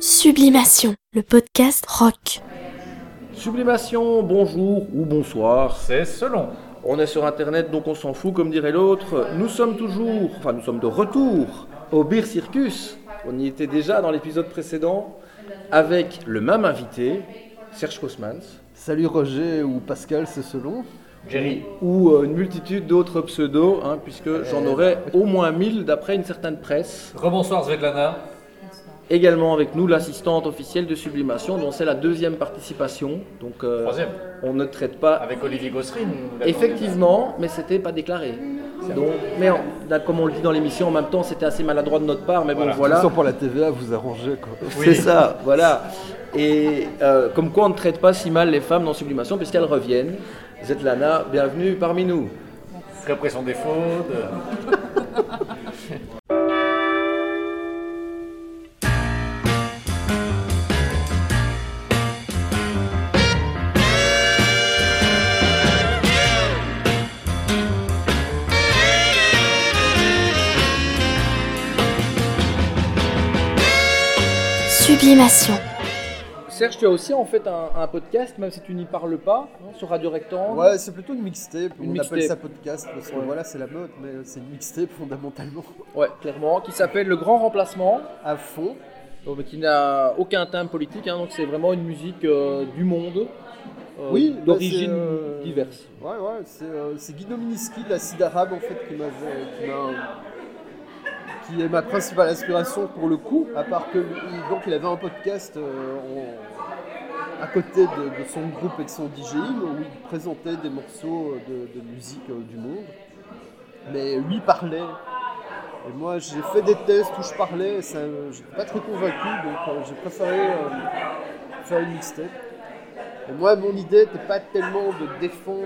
Sublimation, le podcast rock. Sublimation, bonjour ou bonsoir. C'est selon. On est sur internet donc on s'en fout comme dirait l'autre. Nous sommes toujours, enfin nous sommes de retour au Beer Circus. On y était déjà dans l'épisode précédent avec le même invité, Serge Kosmans, Salut Roger ou Pascal, c'est selon. Jerry. ou euh, une multitude d'autres pseudos, hein, puisque j'en aurais au moins 1000 d'après une certaine presse. Rebonsoir Svetlana. Également avec nous l'assistante officielle de Sublimation, dont c'est la deuxième participation. Donc euh, Troisième. on ne traite pas Avec Olivier Gosserine. Effectivement, mais c'était pas déclaré. Donc, mais en- là, comme on le dit dans l'émission, en même temps, c'était assez maladroit de notre part, mais bon, Voilà. voilà. Sans pour la TVA, vous arrangez quoi. C'est ça, voilà. Et euh, comme quoi on ne traite pas si mal les femmes dans Sublimation, puisqu'elles reviennent. Zetlana, bienvenue parmi nous. Répression des fautes. Serge, tu as aussi en fait un, un podcast, même si tu n'y parles pas, hein, sur Radio Rectangle. Ouais, c'est plutôt une mixtape. Une on mixtape. appelle ça podcast parce que Ouais. voilà, c'est la mode, mais c'est une mixtape fondamentalement. Ouais, clairement, qui s'appelle Le Grand Remplacement, À fond. donc, mais qui n'a aucun thème politique, hein, donc c'est vraiment une musique euh, du monde, euh, Oui, bah, d'origine euh, diverse. Ouais, ouais, c'est euh, Guido Miniski de la Cide Arabe en fait qui m'a- qui est ma principale inspiration pour le coup, à part que il- donc il avait un podcast euh, à côté de, son groupe et de son DJing où il présentait des morceaux de, musique euh, du monde. Mais lui parlait. Et moi j'ai fait des tests où je parlais, et ça, j'étais pas très convaincu, donc euh, j'ai préféré faire une mixtape. Et moi, mon idée n'était pas tellement de défendre,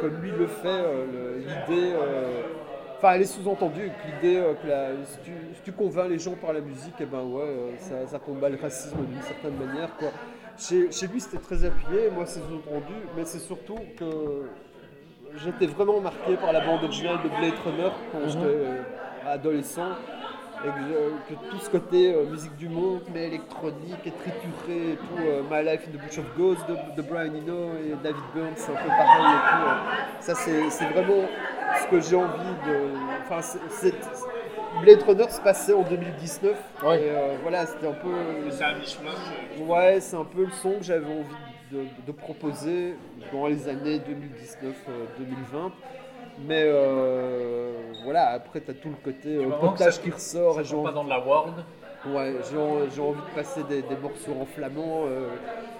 comme lui le fait, l'idée. Euh, Enfin, elle est sous-entendue que l'idée euh, que la- si, tu, si tu convaincs les gens par la musique, et ben ouais, euh, ça, ça combat le racisme d'une certaine manière. Quoi. Chez, chez lui, c'était très appuyé, moi, c'est sous-entendu, mais c'est surtout que j'étais vraiment marqué par la bande originale de Blade Runner quand j'étais euh, adolescent. Et que, tout ce côté euh, musique du monde, mais électronique et trituré et tout, euh, My Life in the Bush of Ghosts de, de Brian Eno et David Byrne, c'est un peu pareil et tout. euh. Ça, c'est vraiment ce que j'ai envie de. Enfin, c'est- Blade Runner se passait en 2019. Ouais. Et euh, voilà, c'était un peu. C'est un mishmash. Ouais, c'est un peu le son que j'avais envie de, de proposer dans les années 2019-2020. Mais euh, voilà, après, tu as tout le côté euh, potage qui ressort. Ça et joue pas dans de la world. Ouais, j'ai en- j'ai envie de passer des, des morceaux en flamand. Euh,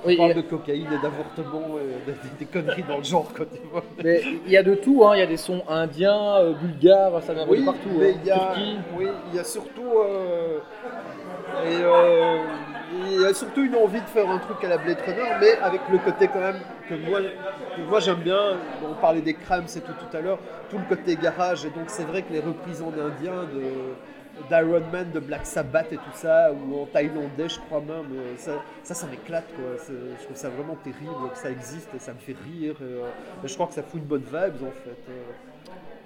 Oui, de cocaïne et d'avortement, et des, des conneries dans le genre. Quoi, tu vois. Mais il y a de tout, hein. il y a des sons indiens, euh, bulgares, ça vient de Oui, partout. mais hein. il y a, Turquie. oui, il y a surtout, euh, euh, il y a surtout une envie de faire un truc à la Blade Runner, mais avec le côté quand même que moi, que moi j'aime bien. On parlait des crams et tout tout à l'heure, tout le côté garage. Et donc c'est vrai que les reprises en indien de d'Iron Man, de Black Sabbath et tout ça, ou en thaïlandais, je crois même, euh, ça, ça, ça m'éclate quoi. Je trouve ça vraiment terrible que ça existe et ça me fait rire. euh, je crois que ça fout une bonne vibe en fait. euh.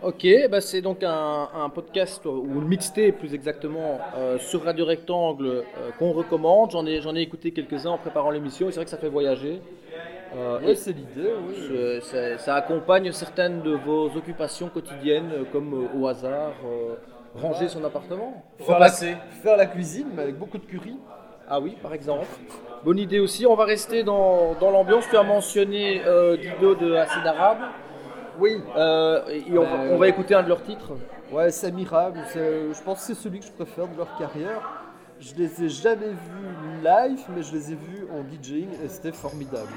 Ok, bah c'est donc un, podcast, ou une mixtape plus exactement, sur Radio Rectangle qu'on recommande. J'en ai, j'en ai écouté quelques-uns en préparant l'émission et c'est vrai que ça fait voyager. Euh, c'est l'idée, oui. ça, ça accompagne certaines de vos occupations quotidiennes, euh, comme euh, au hasard, euh, ranger son appartement. Faire la, Repasser. faire la cuisine, mais avec beaucoup de curry. Ah oui, par exemple. Bonne idée aussi. On va rester dans, dans l'ambiance. Tu as mentionné Guido de Acide Arabe. Oui. Et on, va- on va écouter un de leurs titres. Ouais, Samira, je pense que c'est celui que je préfère de leur carrière. Je les ai jamais vus live, mais je les ai vus en DJing et c'était formidable.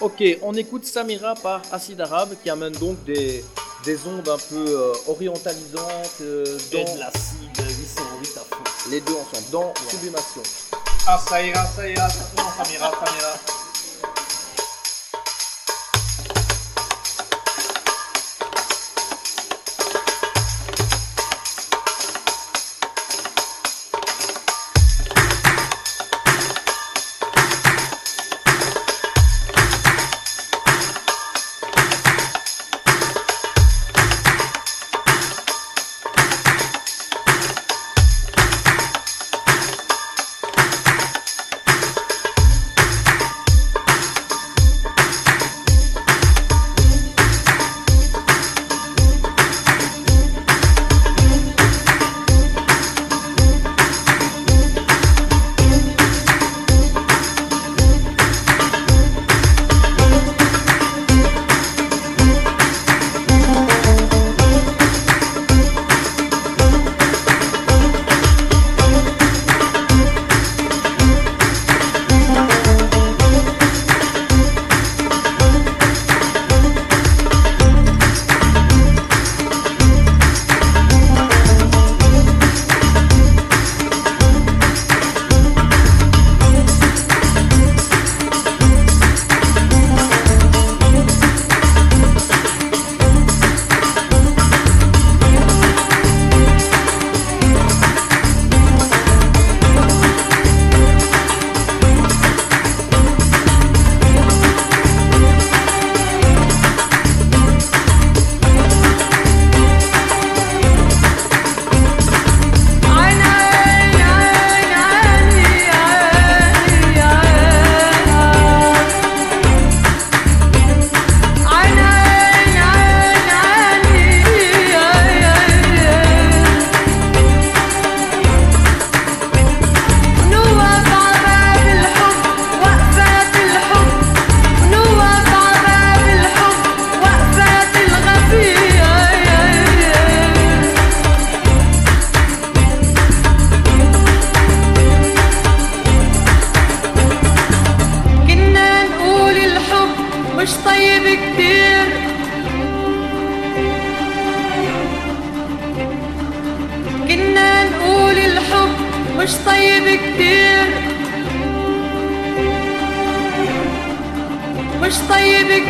Ok, on écoute Samira par Acide Arabe qui amène donc des, des ondes un peu euh, orientalisantes euh, dans l'acide 808 à fond. les deux ensemble, dans Sublimation. Ah, ça ira, ça ira. Samira, Samira.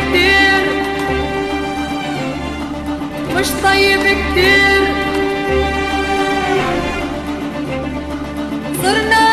طيب كتير مش طيب كتير صرنا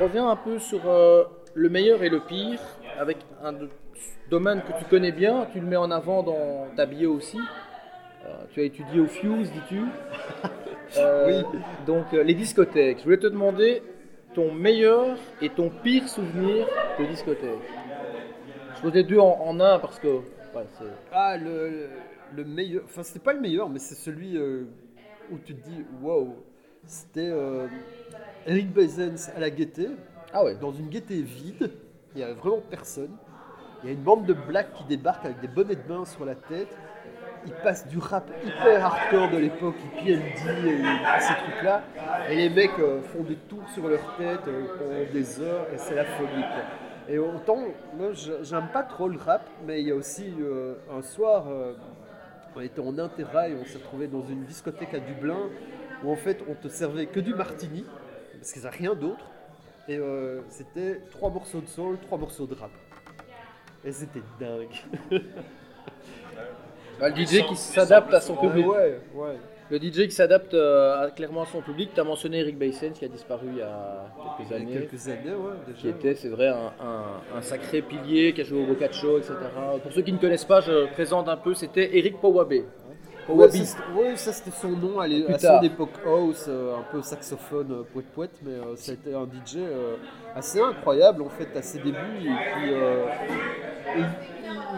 revient un peu sur euh, le meilleur et le pire, avec un domaine que tu connais bien, tu le mets en avant dans ta bio aussi. Euh, tu as étudié au Fuse, dis-tu Euh, Donc, euh, les discothèques. Je voulais te demander ton meilleur et ton pire souvenir de discothèque. Je pose les deux en, en un parce que. ouais, Ah, le, le meilleur. Enfin, c'était pas le meilleur, mais c'est celui où tu te dis waouh. C'était Eric Bezens à la gaieté, ah ouais. dans une gaieté vide. Il n'y avait vraiment personne. Il y a une bande de blacks qui débarquent avec des bonnets de bain sur la tête. Ils passent du rap hyper hardcore de l'époque, PLD et ces trucs-là. Et les mecs euh, font des tours sur leur tête euh, pendant des heures et c'est la folie. quoi. Et autant, moi j'aime pas trop le rap, mais il y a aussi euh, un soir, on était en interrail, on s'est retrouvé dans une discothèque à Dublin où en fait on te servait que du martini, parce qu'ils n'avaient rien d'autre. Et euh, c'était trois morceaux de soul, trois morceaux de rap. Et c'était dingue. Bah, le DJ qui s'adapte à son public. ouais, ouais. Le DJ qui s'adapte euh, à- clairement à son public. Tu as mentionné Eric Baysens qui a disparu il y a quelques Il y a années. quelques années, ouais, déjà. Qui était, c'est vrai, un, un- un sacré pilier qui a joué au Boccaccio, etc. Pour ceux qui ne connaissent pas, je présente un peu. C'était Eric Powabe. Ouais, Powabe. ça, c'était- ouais, ça c'était son nom à, à tard. son époque house, euh, un peu saxophone, euh, poète poète, mais euh, ça a été un DJ euh, assez incroyable en fait à ses débuts. Et puis euh, et il,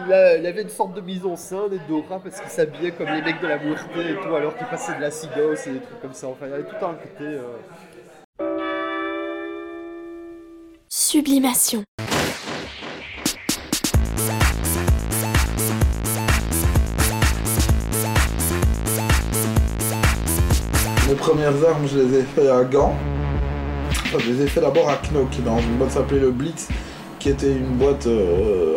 il, a- il avait une sorte de mise en scène et d'aura parce qu'il s'habillait comme les mecs de la Muerte et tout, alors qu'il passait de la cigos et des trucs comme ça. Enfin, il y avait tout un côté. euh, Sublimation. Premières armes, je les ai fait à Gand. Enfin, je les ai fait d'abord à Knock, dans une boîte s'appelait le Blitz, qui était une boîte euh,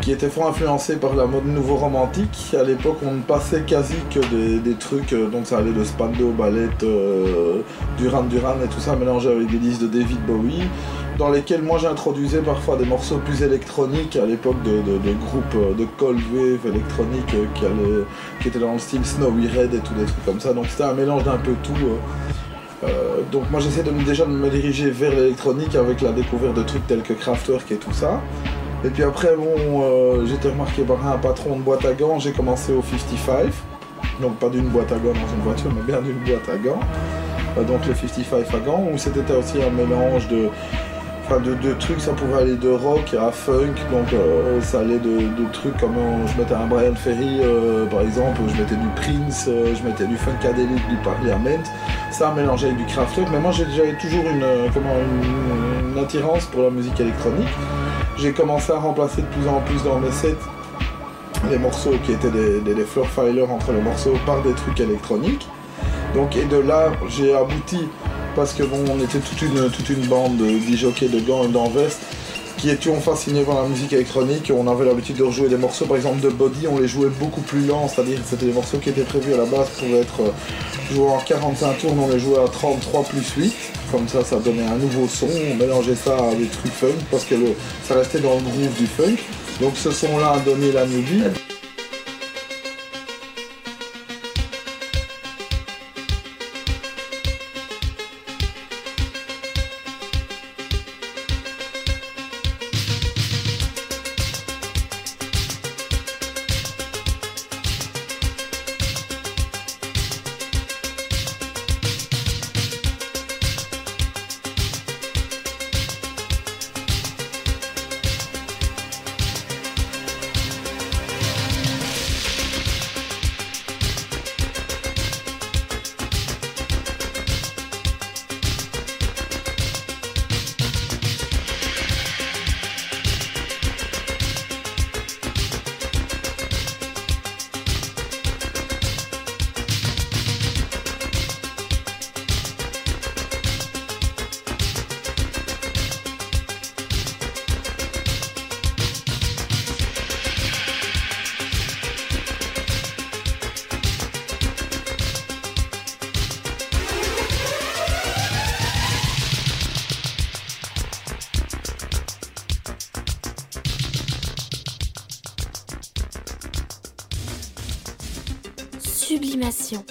qui était fort influencée par la mode nouveau romantique. À l'époque, on ne passait quasi que des, trucs, euh, donc ça allait de Spando, Ballette, euh, Duran Duran et tout ça, mélangé avec des disques de David Bowie, dans lesquels moi j'introduisais parfois des morceaux plus électroniques à l'époque de, groupes euh, de cold wave électronique euh, qui, étaient dans le style Snowy Red et tout des trucs comme ça. Donc c'était un mélange d'un peu tout. euh. Donc moi j'essaie de déjà de me diriger vers l'électronique avec la découverte de trucs tels que Kraftwerk et tout ça. Et puis après bon, euh, été remarqué par un patron de boîte à gants, j'ai commencé au 55. Donc pas d'une boîte à gants dans une voiture, mais bien d'une boîte à gants. Donc le 55 à gants, où c'était aussi un mélange de, enfin de, de trucs, ça pouvait aller de rock à funk, donc euh, ça allait de, trucs comme euh, je mettais un Brian Ferry euh, par exemple, je mettais du Prince, je mettais du Funkadelic, du Parliament, ça mélangé avec du Kraftwerk, mais moi j'avais toujours une, une, attirance pour la musique électronique. J'ai commencé à remplacer de plus en plus dans mes sets les morceaux qui étaient des, des, des floor filers entre les morceaux par des trucs électroniques. Donc, et de là, j'ai abouti, parce que bon, on était toute une, toute une bande de disjockeys de gants et d'envest qui étions fascinés par la musique électronique. On avait l'habitude de rejouer des morceaux, par exemple de Body, on les jouait beaucoup plus lents, c'est-à-dire que c'était des morceaux qui étaient prévus à la base pour être euh, joués en 45 tours, mais on les jouait à 33 plus 8. Comme ça, ça donnait un nouveau son, on mélangeait ça à des funk, parce que ça restait dans le groove du funk. Donc ce son-là a donné la newbie. Sublimation.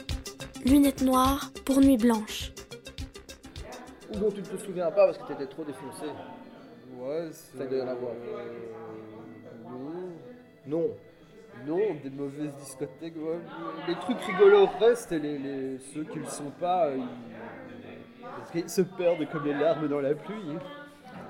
Lunettes noires pour nuit blanche. Ou dont tu ne te souviens pas parce que tu étais trop défoncé. Ouais, c'est. Ça doit y en avoir. euh, non. Non. Non, des mauvaises discothèques. ouais. Les trucs rigolos restent et les, les- ceux qui le sont pas, euh, ils... parce qu'ils se perdent comme les larmes dans la pluie.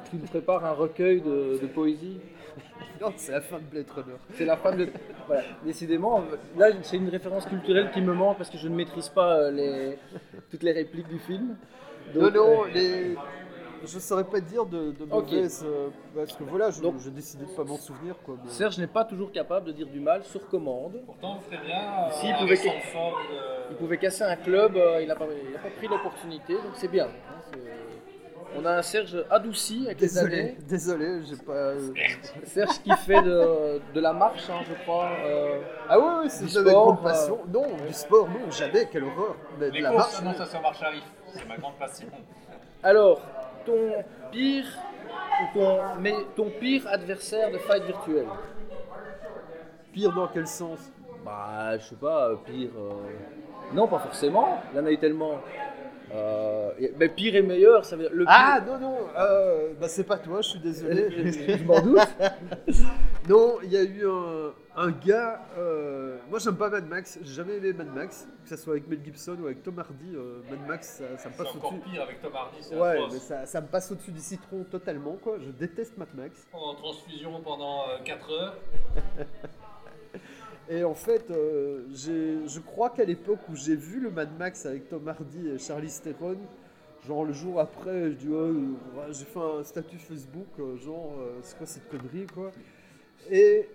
Tu me prépares un recueil de, de poésie. Non, c'est la fin de Blade Runner. C'est la fin de. Voilà, décidément, euh, là c'est une référence culturelle qui me manque parce que je ne maîtrise pas euh, les... toutes les répliques du film. non, Donc, non, euh, les... je saurais pas dire de, de Ok. mauvaises. euh, parce que voilà, je- Donc- j'ai décidé de pas m'en souvenir. Quoi, mais- Serge n'est pas toujours capable de dire du mal sur commande. Pourtant, vous ferez bien. euh, S'il avec pouvait- Il pouvait casser un club, euh, il n'a pas, il pris l'opportunité, donc c'est bien. hein, On a un Serge adouci avec les Désolé, années. désolé, j'ai pas. euh, Serge qui fait de, de la marche, hein, je crois. euh, Ah ouais, ouais, c'est ma grande passion. Non, du sport, non, jamais, quelle horreur. Mais de Les la courses, marche, non, ça se marche arrive. C'est ma grande passion. Alors, ton pire ou ton, mais ton pire adversaire de fight virtuel pire dans quel sens? Bah, je sais pas, euh, pire. euh, Non, pas forcément. Il y en a eu tellement. Euh, Mais pire et meilleur, ça veut dire. Le Ah pire- non, non, euh, bah c'est pas toi, je suis désolé. je m'en doute. Non, il y a eu un, un gars. euh, moi, j'aime pas Mad Max. J'ai jamais aimé Mad Max, que ce soit avec Mel Gibson ou avec Tom Hardy. euh, Mad Max, ça, ça me passe au-dessus. pire avec Tom Hardy, c'est Ouais, atroce. mais ça, ça me passe au-dessus du citron totalement, quoi. Je déteste Mad Max. En transfusion pendant 4 heures. Et en fait, euh, je crois qu'à l'époque où j'ai vu le Mad Max avec Tom Hardy et Charlie Theron, genre le jour après, je dis oh, j'ai fait un statut Facebook, euh, genre euh, c'est quoi cette connerie quoi. Et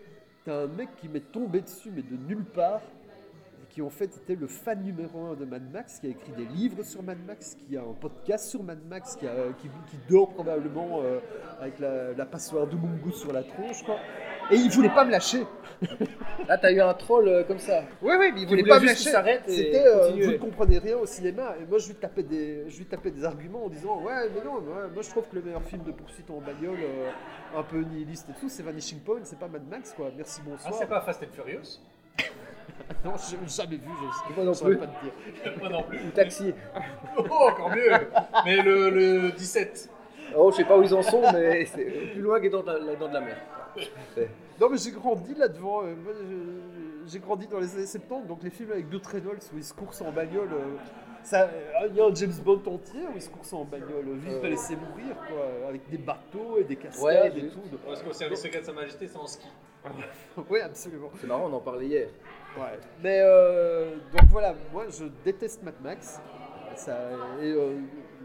t'as un mec qui m'est tombé dessus, mais de nulle part, qui en fait était le fan numéro un de Mad Max, qui a écrit des livres sur Mad Max, qui a un podcast sur Mad Max, qui, a- qui, qui dort probablement euh, avec la, la passoire de Mungus sur la tronche quoi. Et il voulait pas me lâcher. Là, t'as eu un troll euh, comme ça. Oui, oui, mais il voulait voulait pas me lâcher. C'était, euh, vous ne comprenez rien au cinéma. Et moi, je lui tapais des, je lui tapais des arguments en disant Ouais, mais non, moi, moi, je trouve que le meilleur film de poursuite en bagnole, euh, un peu nihiliste et tout, c'est Vanishing Point, c'est pas Mad Max, quoi. Merci, Ah, bonsoir. c'est pas Fast and Furious? Non, j'ai jamais vu, je Moi non je plus. pas te dire. Moi non plus. Ou taxi. Oh, encore mieux Mais le, le 17. Oh, je sais pas où ils en sont, mais c'est plus loin que dans de la, dans de la mer. Non, mais j'ai grandi là-devant. euh, moi, je- j'ai grandi dans les années 70, donc les films avec Burt Reynolds où ils se coursent en bagnole. Euh, ça- Il y a un James Bond entier où ils se coursent en bagnole. Vive Euh. pas laisser mourir, quoi. Avec des bateaux et des cascades Ouais, et tout. Parce qu'au service secret de Sa Majesté, c'est en ski. Oui, absolument. C'est marrant, on en parlait hier. Ouais. Mais euh, donc voilà, moi je déteste Mad Max. Ça, et euh,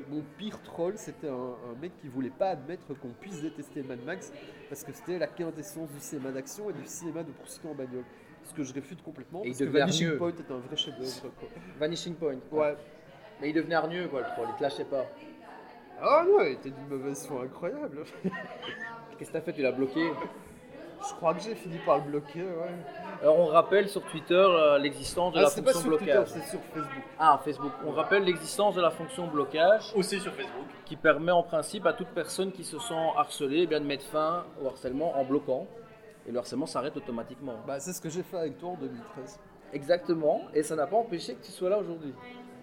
mon pire troll, c'était un, un mec qui voulait pas admettre qu'on puisse détester Mad Max parce que c'était la quintessence du cinéma d'action et du cinéma de poursuite en bagnole. Ce que je réfute complètement Et il que Vanishing. Point est un vrai chef-d'œuvre. Vanishing Point. quoi. Ouais. Mais il devenait hargneux, quoi, le troll. Il te lâchait pas. Ah non, il était d'une mauvaise foi incroyable. Qu'est-ce que t'as fait Tu l'as bloqué je crois que j'ai fini par le bloquer. Ouais. Alors, on rappelle sur Twitter euh, l'existence de Ah, la c'est pas fonction sur Twitter, blocage. c'est sur Facebook. Ah, Facebook. On rappelle l'existence de la fonction blocage Aussi sur Facebook. qui permet en principe à toute personne qui se sent harcelée eh bien, de mettre fin au harcèlement en bloquant. Et le harcèlement s'arrête automatiquement. Bah, c'est ce que j'ai fait avec toi en 2013. Exactement. Et ça n'a pas empêché que tu sois là aujourd'hui.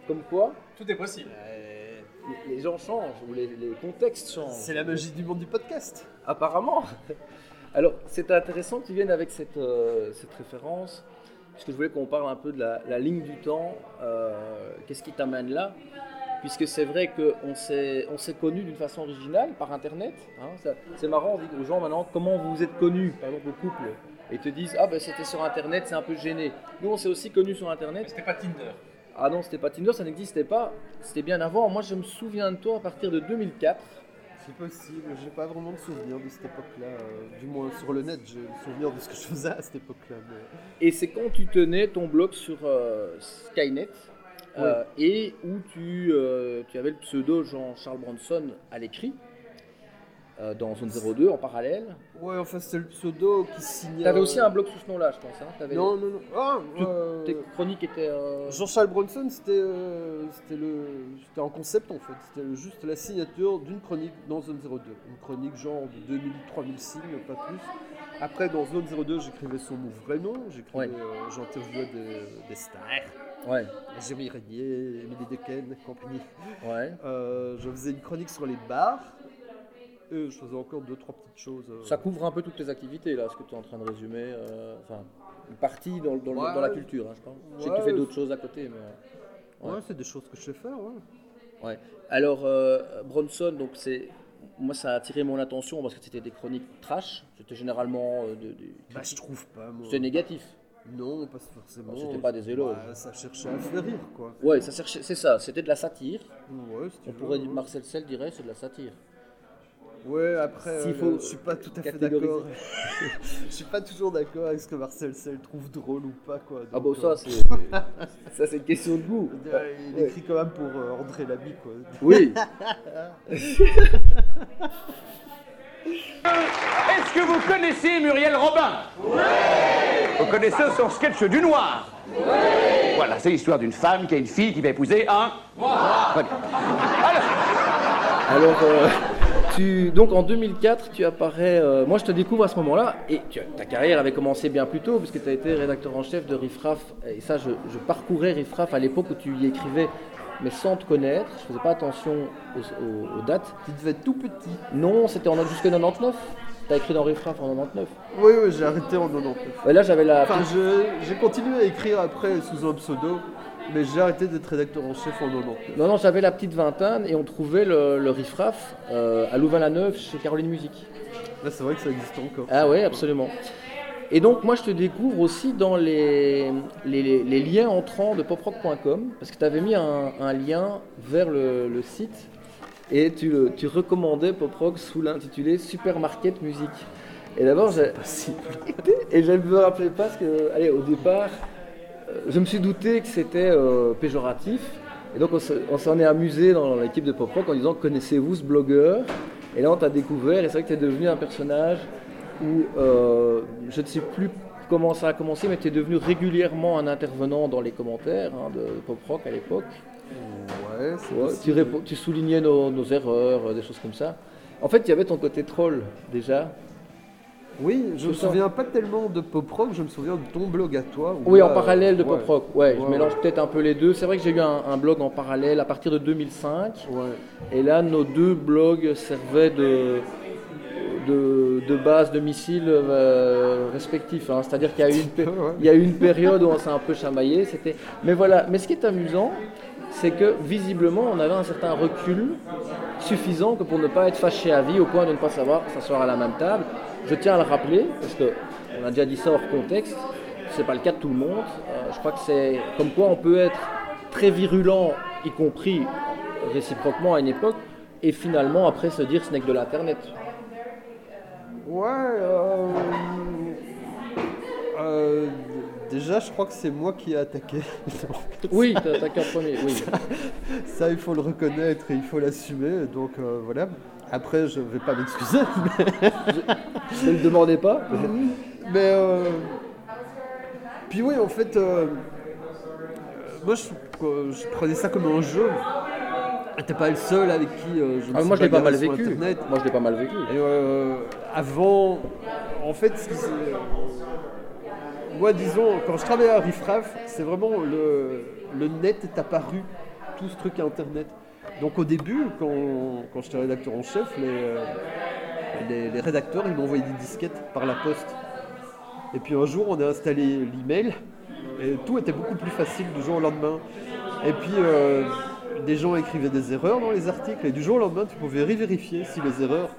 Comme quoi, Tout est possible. les- les gens changent ou les, les contextes changent. C'est la magie du monde du podcast. Apparemment. Alors, c'est intéressant que tu viennes avec cette, euh, cette référence, puisque je voulais qu'on parle un peu de la, la ligne du temps. euh, Qu'est-ce qui t'amène là? Puisque c'est vrai qu'on s'est on s'est connus d'une façon originale par Internet. hein. Ça- c'est marrant, on dit aux gens maintenant comment vous vous êtes connus, par exemple au couple. Et ils te disent Ah ben c'était sur Internet, c'est un peu gêné. Nous on s'est aussi connus sur Mais Internet. c'était pas Tinder. Ah non, c'était pas Tinder, ça n'existait pas. C'était bien avant. Moi je me souviens de toi à partir de 2004. C'est possible, j'ai pas vraiment de souvenir de cette époque-là. euh, du moins sur le net, j'ai le souvenir de ce que je faisais à cette époque-là. mais- Et c'est quand tu tenais ton blog sur euh, Skynet? Euh, et où tu, euh, tu avais le pseudo Jean-Charles Bronson à l'écrit euh, dans Zone 02 en parallèle. Ouais, enfin c'était le pseudo qui signait. Tu avais euh, aussi un blog sous ce nom-là, je pense. Hein T'avais- Non, non, non. Ah, Tout- euh, Tes chroniques étaient. euh, Jean-Charles Bronson, c'était le c'était un concept en fait. C'était juste la signature d'une chronique dans Zone 02. Une chronique genre de 2000-3000 signes, pas plus. Après, dans Zone 02, j'écrivais son mon vrai nom. J'écrivais, Ouais. j'interviewais des, des stars. Ouais, Jérémy Régnier, Émilie Dequesne, compagnie. ouais. Je faisais une chronique sur les bars. Et je faisais encore deux, trois petites choses. euh. Ça couvre un peu toutes tes activités là, ce que tu es en train de résumer. euh, Enfin, une partie dans, dans le- Ouais. dans la culture, hein, je pense. Je sais que tu Ouais. fais d'autres choses à côté, mais. Ouais, ouais. c'est des choses que je sais faire, ouais. Ouais. Alors, euh, Bronson, donc c'est. Moi, ça a attiré mon attention parce que c'était des chroniques trash. C'était généralement euh, de, de- Bah, je trouve pas, moi. C'était négatif. Non, pas forcément. C'était pas des éloges. Bah, ça cherchait à faire rire, quoi. Ouais, ça cherchait, c'est ça. C'était de la satire. Ouais, si On veux, pourrait ouais. dire, Marcel Sell dirait, c'est de la satire. Ouais, après, S'il euh, faut je suis pas tout à fait d'accord. je suis pas toujours d'accord avec ce que Marcel Sell trouve drôle ou pas, quoi. Ah bon, ça, euh, c'est ça, c'est une question de goût. Il Ouais. écrit quand même pour euh, André Lamy, quoi. Oui. Est-ce que vous connaissez Muriel Robin? Oui Vous connaissez son sketch du noir? Oui Voilà, c'est l'histoire d'une femme qui a une fille qui va épouser un... Très bien. Alors, euh, tu, donc en 2004, tu apparais. euh, moi, je te découvre à ce moment-là, et tu- ta carrière avait commencé bien plus tôt, puisque tu as été rédacteur en chef de Riffraff. Et ça, je, je parcourais Riffraff à l'époque où tu y écrivais, mais sans te connaître. Je faisais pas attention aux, aux- aux dates. Tu devais être tout petit. Non, c'était en jusqu'en 99. T'as écrit dans Riffraff en 99. Oui, oui, j'ai arrêté en 99. Ouais, là, j'avais la. Enfin, j'ai continué à écrire après sous un pseudo, mais j'ai arrêté d'être rédacteur en chef en 99. Non, non, j'avais la petite vingtaine et on trouvait le, le Riffraff euh, à Louvain-la-Neuve chez Caroline Musique. Là, c'est vrai que ça existe encore. Ah ouais, absolument. Et donc, moi, je te découvre aussi dans les, les, les- les liens entrants de poprock.com, parce que tu avais mis un, un lien vers le, le site et tu, le- tu recommandais poprock sous l'intitulé Supermarket Musique. Et d'abord, j'ai- et je ne me rappelais pas ce que, allez, au départ, je me suis douté que c'était euh, péjoratif. Et donc, on se- on s'en est amusé dans l'équipe de Pop Rock en disant Connaissez-vous ce blogueur? Et là, on t'a découvert, et c'est vrai que tu es devenu un personnage où euh, je ne sais plus comment ça a commencé, mais tu es devenu régulièrement un intervenant dans les commentaires hein, de Pop Rock à l'époque. Ouais, tu, tu soulignais nos, nos erreurs, euh, des choses comme ça. En fait, il y avait ton côté troll déjà. Oui, je me souviens pas tellement de pop rock, je me souviens de ton blog à toi. Oui, là, en parallèle de ouais. Pop Rock. Ouais, je Ouais, mélange peut-être un peu les deux. C'est vrai que j'ai eu un, un blog en parallèle à partir de 2005. Ouais. Et là, nos deux blogs servaient de, de, de base de missiles euh, respectifs. hein. C'est-à-dire qu'il y, a eu une pé- Ouais. il y a eu une période où on s'est un peu chamaillé. Mais voilà, mais ce qui est amusant, c'est que visiblement, on avait un certain recul suffisant que pour ne pas être fâché à vie au point de ne pas savoir s'asseoir à la même table. Je tiens à le rappeler, parce qu'on a déjà dit ça hors contexte, c'est pas le cas de tout le monde. Euh, je crois que c'est comme quoi on peut être très virulent, y compris réciproquement à une époque, et finalement après se dire ce n'est que de l'internet. Euh, euh, déjà, je crois que c'est moi qui ai attaqué. Oui, t'as attaqué en premier, oui. Ça, il faut le reconnaître et il faut l'assumer. Donc euh, voilà. Après, je vais pas m'excuser, mais, Ne le demandez pas. mais, euh, puis oui, en fait, euh, moi, je, euh, je prenais ça comme un jeu. T'es pas le seul avec qui je me Ah, suis moi je l'ai pas mal vécu. Internet. Moi je l'ai pas mal vécu. Et avant, en fait, ce qui s'est- moi, disons, quand je travaillais à Riffraff, c'est vraiment le, le net est apparu, tout ce truc Internet. Donc au début, quand, quand j'étais rédacteur en chef, les, euh, les, les rédacteurs, ils m'envoyaient des disquettes par la poste. Et puis un jour, on a installé l'email, et tout était beaucoup plus facile du jour au lendemain. Et puis, euh, des gens écrivaient des erreurs dans les articles, et du jour au lendemain, tu pouvais revérifier si les erreurs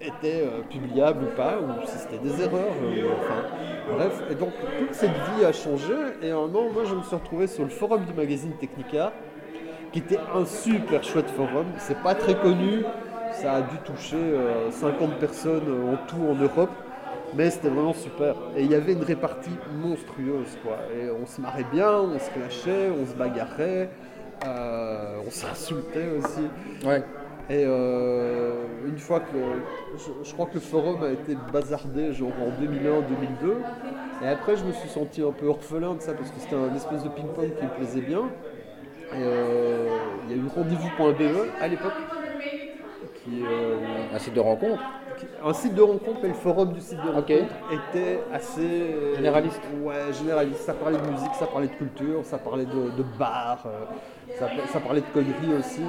étaient euh, publiables ou pas, ou si c'était des erreurs. euh, enfin, bref, et donc toute cette vie a changé, et à un moment, moi, je me suis retrouvé sur le forum du magazine Technica, qui était un super chouette forum. C'est pas très connu, ça a dû toucher euh, 50 personnes euh, en tout en Europe. Mais c'était vraiment super. Et il y avait une répartie monstrueuse, quoi. Et on se marrait bien, on se clashait, on se bagarrait, euh, on s'insultait aussi. Ouais. Et euh, une fois que le- je, je crois que le forum a été bazardé genre en 2001-2002, et après je me suis senti un peu orphelin de ça parce que c'était un espèce de ping-pong qui me plaisait bien. Et euh, il y a eu rendez-vous.be à l'époque, qui, euh, Un site de rencontre. qui- un site de rencontre, mais le forum du site de rencontre était assez Généraliste. Ouais, généraliste. Ça parlait de musique, ça parlait de culture, ça parlait de, de bar, ça, ça parlait de conneries aussi.